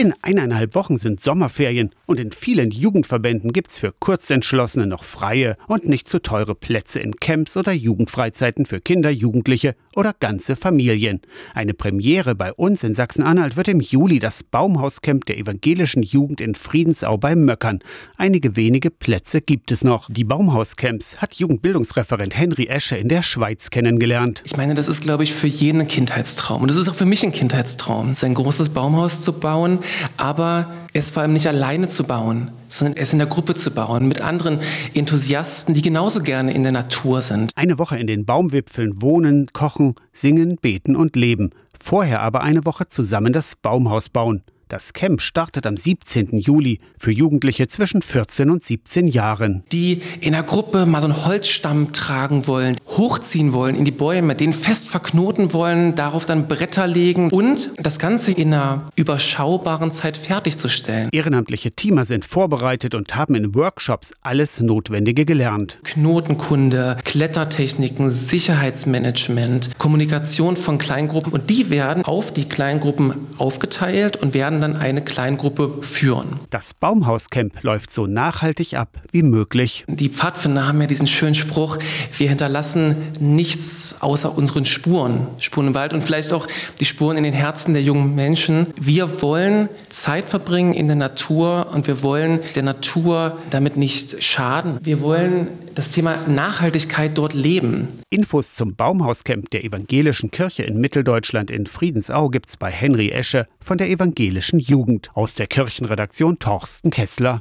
In eineinhalb Wochen sind Sommerferien und in vielen Jugendverbänden gibt's für Kurzentschlossene noch freie und nicht zu teure Plätze in Camps oder Jugendfreizeiten für Kinder, Jugendliche oder ganze Familien. Eine Premiere bei uns in Sachsen-Anhalt wird im Juli das Baumhauscamp der evangelischen Jugend in Friedensau bei Möckern. Einige wenige Plätze gibt es noch. Die Baumhauscamps hat Jugendbildungsreferent Henry Esche in der Schweiz kennengelernt. Ich meine, das ist, glaube ich, für jeden ein Kindheitstraum. Und das ist auch für mich ein Kindheitstraum, sein großes Baumhaus zu bauen aber es vor allem nicht alleine zu bauen, sondern es in der Gruppe zu bauen, mit anderen Enthusiasten, die genauso gerne in der Natur sind. Eine Woche in den Baumwipfeln wohnen, kochen, singen, beten und leben. Vorher aber eine Woche zusammen das Baumhaus bauen. Das Camp startet am 17. Juli für Jugendliche zwischen 14 und 17 Jahren. Die in der Gruppe mal so einen Holzstamm tragen wollen, hochziehen wollen in die Bäume, den fest verknoten wollen, darauf dann Bretter legen und das Ganze in einer überschaubaren Zeit fertigzustellen. Ehrenamtliche Teamer sind vorbereitet und haben in Workshops alles Notwendige gelernt. Knotenkunde, Klettertechniken, Sicherheitsmanagement, Kommunikation von Kleingruppen und die werden auf die Kleingruppen aufgeteilt und werden dann eine Kleingruppe führen. Das Baumhauscamp läuft so nachhaltig ab wie möglich. Die Pfadfinder haben ja diesen schönen Spruch, wir hinterlassen nichts außer unseren Spuren. Spuren im Wald und vielleicht auch die Spuren in den Herzen der jungen Menschen. Wir wollen Zeit verbringen in der Natur und wir wollen der Natur damit nicht schaden. Wir wollen das Thema Nachhaltigkeit dort leben. Infos zum Baumhauscamp der Evangelischen Kirche in Mitteldeutschland in Friedensau gibt's bei Henry Esche von der Evangelischen Jugend aus der Kirchenredaktion Torsten Kessler.